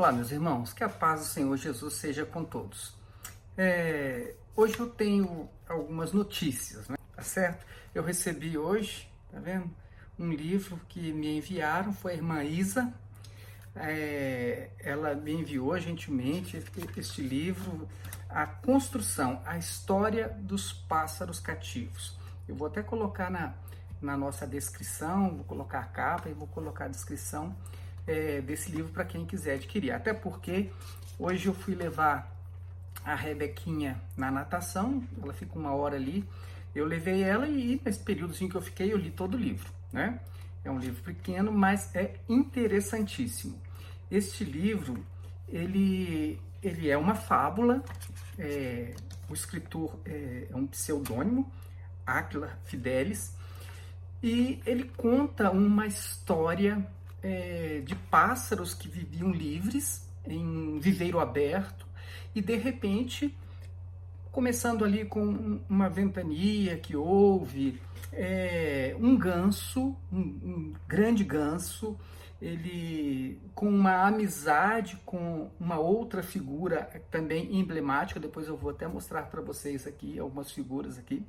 Olá, meus irmãos, que a paz do Senhor Jesus seja com todos. É, hoje eu tenho algumas notícias, né? Tá certo? Eu recebi hoje, tá vendo? Um livro que me enviaram, foi a irmã Isa. É, ela me enviou gentilmente este livro, A Construção, a História dos Pássaros Cativos. Eu vou até colocar na, na nossa descrição, vou colocar a capa e vou colocar a descrição é, desse livro para quem quiser adquirir. Até porque hoje eu fui levar a Rebequinha na natação, ela fica uma hora ali. Eu levei ela e nesse períodozinho que eu fiquei, eu li todo o livro, né? É um livro pequeno, mas é interessantíssimo. Este livro, ele, ele é uma fábula, é, o escritor é, é um pseudônimo, Aquila Fidelis, e ele conta uma história é, de pássaros que viviam livres em viveiro aberto e de repente, começando ali com uma ventania que houve, é, um ganso, um, um grande ganso, ele com uma amizade com uma outra figura também emblemática, depois eu vou até mostrar para vocês aqui algumas figuras aqui.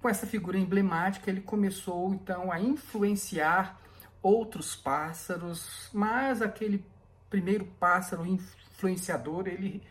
Com essa figura emblemática, ele começou então a influenciar outros pássaros, mas aquele primeiro pássaro influenciador, ele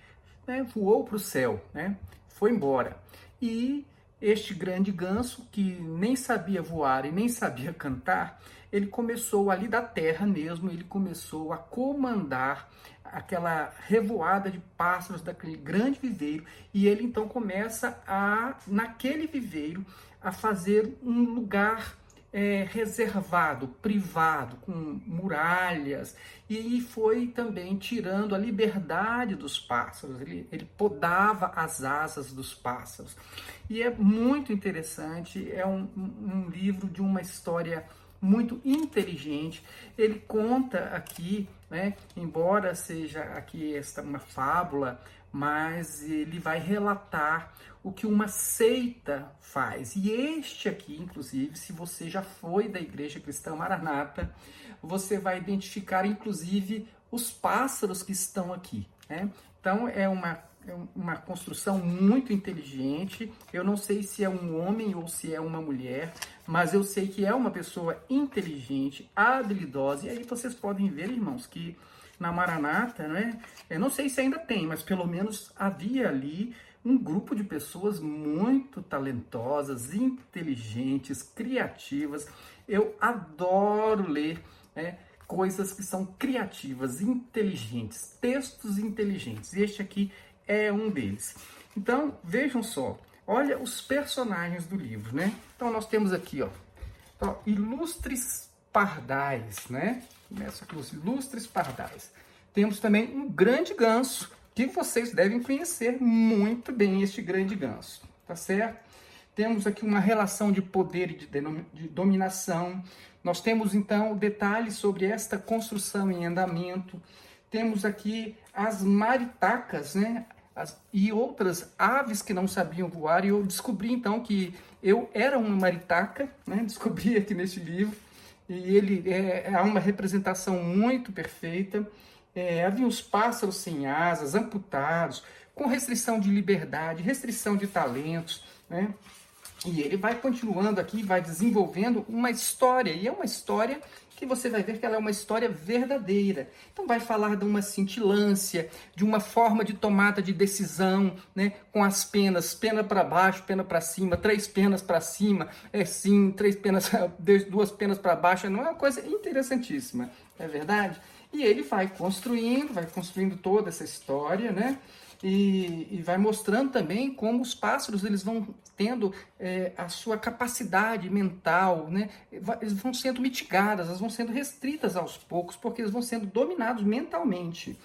né, voou para o céu, né, foi embora. E este grande ganso, que nem sabia voar e nem sabia cantar, ele começou ali da terra mesmo, ele começou a comandar aquela revoada de pássaros daquele grande viveiro e ele então começa a naquele viveiro a fazer um lugar é, reservado, privado, com muralhas, e foi também tirando a liberdade dos pássaros, ele, ele podava as asas dos pássaros. E é muito interessante, é um, um livro de uma história muito inteligente. Ele conta aqui, né, embora seja aqui esta uma fábula, mas ele vai relatar o que uma seita faz. E este aqui, inclusive, se você já foi da Igreja Cristã Maranata, você vai identificar, inclusive, os pássaros que estão aqui. Né? Então, é uma, uma construção muito inteligente. Eu não sei se é um homem ou se é uma mulher, mas eu sei que é uma pessoa inteligente, habilidosa. E aí vocês podem ver, irmãos, que na Maranata, né? Eu não sei se ainda tem, mas pelo menos havia ali um grupo de pessoas muito talentosas, inteligentes, criativas. Eu adoro ler né, coisas que são criativas, inteligentes, textos inteligentes. E este aqui é um deles. Então, vejam só, olha os personagens do livro, né? Então, nós temos aqui, ó, ó ilustres pardais, né? Começa com os ilustres pardais. Temos também um grande ganso, que vocês devem conhecer muito bem este grande ganso, tá certo? Temos aqui uma relação de poder e de, de dominação. Nós temos então detalhes sobre esta construção em andamento. Temos aqui as maritacas, né? As, e outras aves que não sabiam voar. E eu descobri então que eu era uma maritaca, né? Descobri aqui neste livro. E ele é, é uma representação muito perfeita. É, havia os pássaros sem asas, amputados, com restrição de liberdade, restrição de talentos, né? E ele vai continuando aqui, vai desenvolvendo uma história, e é uma história que você vai ver que ela é uma história verdadeira. Então vai falar de uma cintilância, de uma forma de tomada de decisão, né, com as penas, pena para baixo, pena para cima, três penas para cima, é sim, três penas, duas penas para baixo, não é uma coisa interessantíssima, é verdade? E ele vai construindo, vai construindo toda essa história, né? E, e, vai mostrando também como os pássaros eles vão tendo é, a sua capacidade mental, né? eles vão sendo mitigadas, elas vão sendo restritas aos poucos, porque eles vão sendo dominados mentalmente.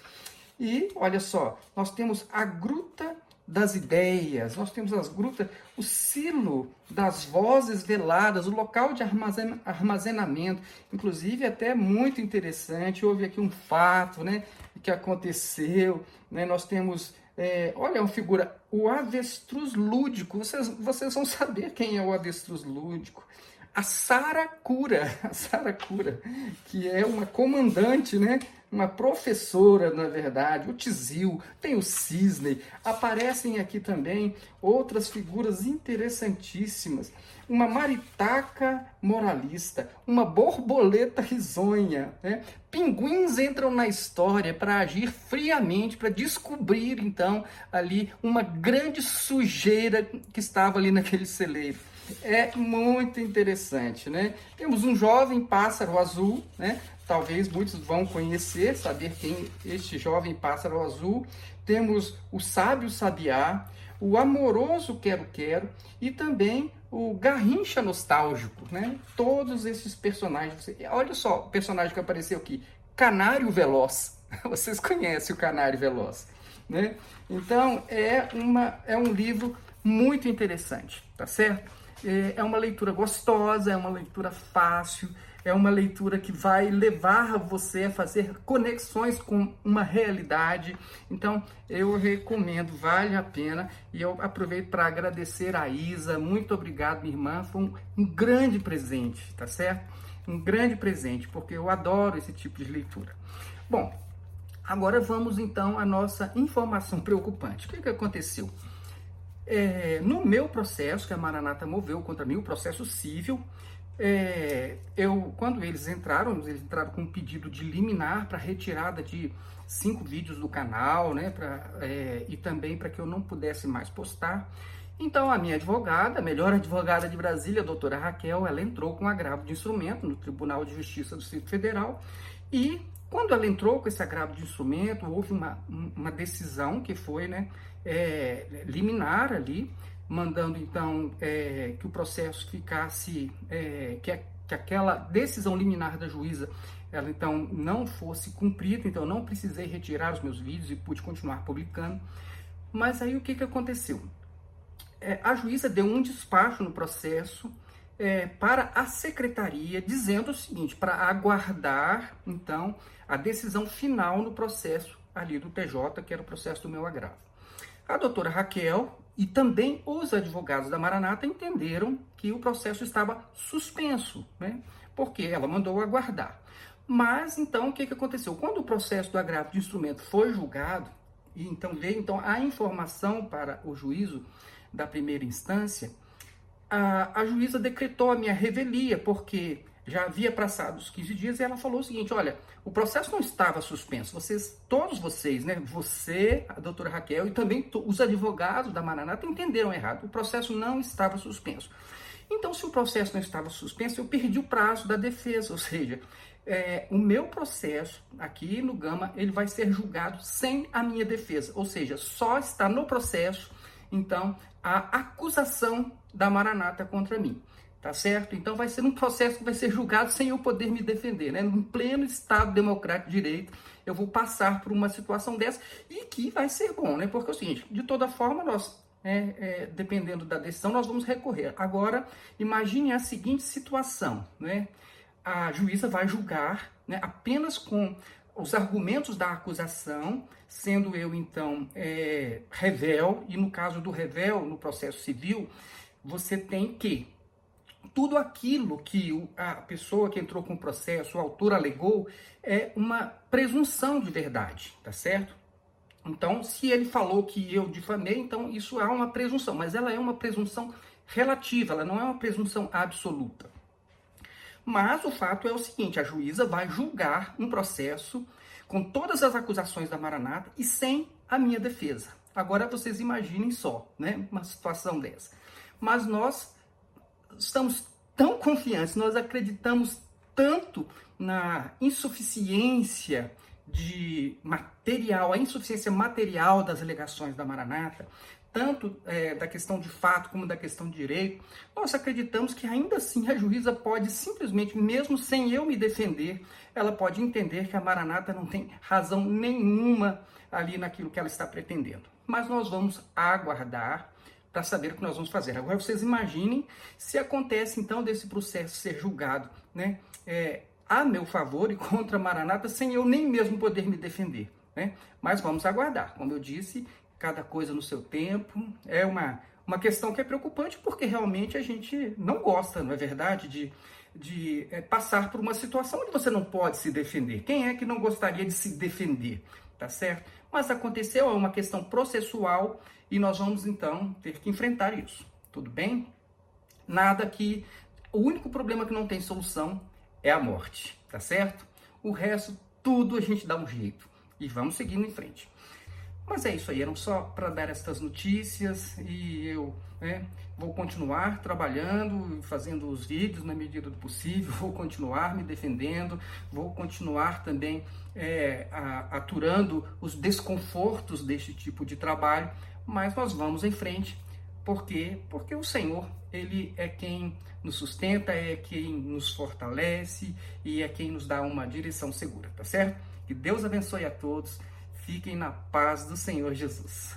E olha só, nós temos a gruta das ideias, nós temos as grutas, o silo das vozes veladas, o local de armazenamento, inclusive até muito interessante, houve aqui um fato, né, que aconteceu, né, nós temos, é, olha uma figura, o avestruz lúdico, vocês, vocês vão saber quem é o avestruz lúdico, a Saracura, a Saracura, que é uma comandante, né, uma professora, na verdade, o Tizil, tem o Cisne, aparecem aqui também outras figuras interessantíssimas. Uma maritaca moralista, uma borboleta risonha. Né? Pinguins entram na história para agir friamente, para descobrir então ali uma grande sujeira que estava ali naquele celeiro. É muito interessante, né? Temos um jovem pássaro azul, né? Talvez muitos vão conhecer, saber quem este jovem pássaro azul. Temos o sábio sabiá, o amoroso quero-quero e também o garrincha nostálgico, né? Todos esses personagens. Olha só o personagem que apareceu aqui, Canário Veloz. Vocês conhecem o Canário Veloz, né? Então é uma é um livro muito interessante, tá certo? É, é uma leitura gostosa, é uma leitura fácil, é uma leitura que vai levar você a fazer conexões com uma realidade. Então, eu recomendo, vale a pena. E eu aproveito para agradecer a Isa. Muito obrigado, minha irmã. Foi um, um grande presente, tá certo? Um grande presente, porque eu adoro esse tipo de leitura. Bom, agora vamos então à nossa informação preocupante. O que, que aconteceu? É, no meu processo, que a Maranata moveu contra mim, o processo civil, é, eu, quando eles entraram, eles entraram com um pedido de liminar para retirada de cinco vídeos do canal, né, pra, é, e também para que eu não pudesse mais postar. Então, a minha advogada, a melhor advogada de Brasília, a doutora Raquel, ela entrou com agravo de instrumento no Tribunal de Justiça do Distrito Federal e quando ela entrou com esse agravo de instrumento, houve uma, uma decisão que foi né, é, liminar ali, mandando então é, que o processo ficasse, é, que, a, que aquela decisão liminar da juíza, ela então não fosse cumprida, então eu não precisei retirar os meus vídeos e pude continuar publicando. Mas aí o que, que aconteceu? É, a juíza deu um despacho no processo é, para a secretaria, dizendo o seguinte, para aguardar então a decisão final no processo ali do TJ, que era o processo do meu agravo. A doutora Raquel e também os advogados da Maranata entenderam que o processo estava suspenso, né? porque ela mandou aguardar. Mas então o que, que aconteceu? Quando o processo do agravo de instrumento foi julgado, e então veio então a informação para o juízo da primeira instância, a, a juíza decretou a minha revelia, porque já havia passado os 15 dias e ela falou o seguinte: olha, o processo não estava suspenso. Vocês, todos vocês, né? Você, a doutora Raquel e também os advogados da Maranata entenderam errado. O processo não estava suspenso. Então, se o processo não estava suspenso, eu perdi o prazo da defesa, ou seja, é, o meu processo aqui no Gama ele vai ser julgado sem a minha defesa, ou seja, só está no processo, então, a acusação da Maranata contra mim. Tá certo? Então vai ser um processo que vai ser julgado sem eu poder me defender, né? No pleno Estado democrático de direito, eu vou passar por uma situação dessa e que vai ser bom, né? Porque é o seguinte, de toda forma, nós, é, é, dependendo da decisão, nós vamos recorrer. Agora, imagine a seguinte situação, né? A juíza vai julgar né, apenas com os argumentos da acusação, sendo eu, então, é, revel, e no caso do revel, no processo civil, você tem que tudo aquilo que a pessoa que entrou com o processo, o autor alegou, é uma presunção de verdade, tá certo? Então, se ele falou que eu difamei, então isso é uma presunção, mas ela é uma presunção relativa, ela não é uma presunção absoluta. Mas o fato é o seguinte: a juíza vai julgar um processo com todas as acusações da Maranata e sem a minha defesa. Agora vocês imaginem só, né, uma situação dessa. Mas nós estamos tão confiantes, nós acreditamos tanto na insuficiência de material, a insuficiência material das alegações da Maranata, tanto é, da questão de fato como da questão de direito, nós acreditamos que ainda assim a juíza pode simplesmente, mesmo sem eu me defender, ela pode entender que a Maranata não tem razão nenhuma ali naquilo que ela está pretendendo. Mas nós vamos aguardar para saber o que nós vamos fazer. Agora vocês imaginem se acontece então desse processo ser julgado, né, é, a meu favor e contra Maranata sem eu nem mesmo poder me defender, né? Mas vamos aguardar. Como eu disse, cada coisa no seu tempo. É uma uma questão que é preocupante porque realmente a gente não gosta, não é verdade, de de é, passar por uma situação onde você não pode se defender. Quem é que não gostaria de se defender? Tá certo? Mas aconteceu, é uma questão processual e nós vamos então ter que enfrentar isso. Tudo bem? Nada que. O único problema que não tem solução é a morte, tá certo? O resto, tudo a gente dá um jeito. E vamos seguindo em frente. Mas é isso aí, eram só para dar estas notícias e eu né, vou continuar trabalhando, fazendo os vídeos na medida do possível, vou continuar me defendendo, vou continuar também é, aturando os desconfortos deste tipo de trabalho, mas nós vamos em frente. Por quê? Porque o Senhor, Ele é quem nos sustenta, é quem nos fortalece e é quem nos dá uma direção segura, tá certo? Que Deus abençoe a todos Fiquem na paz do Senhor Jesus.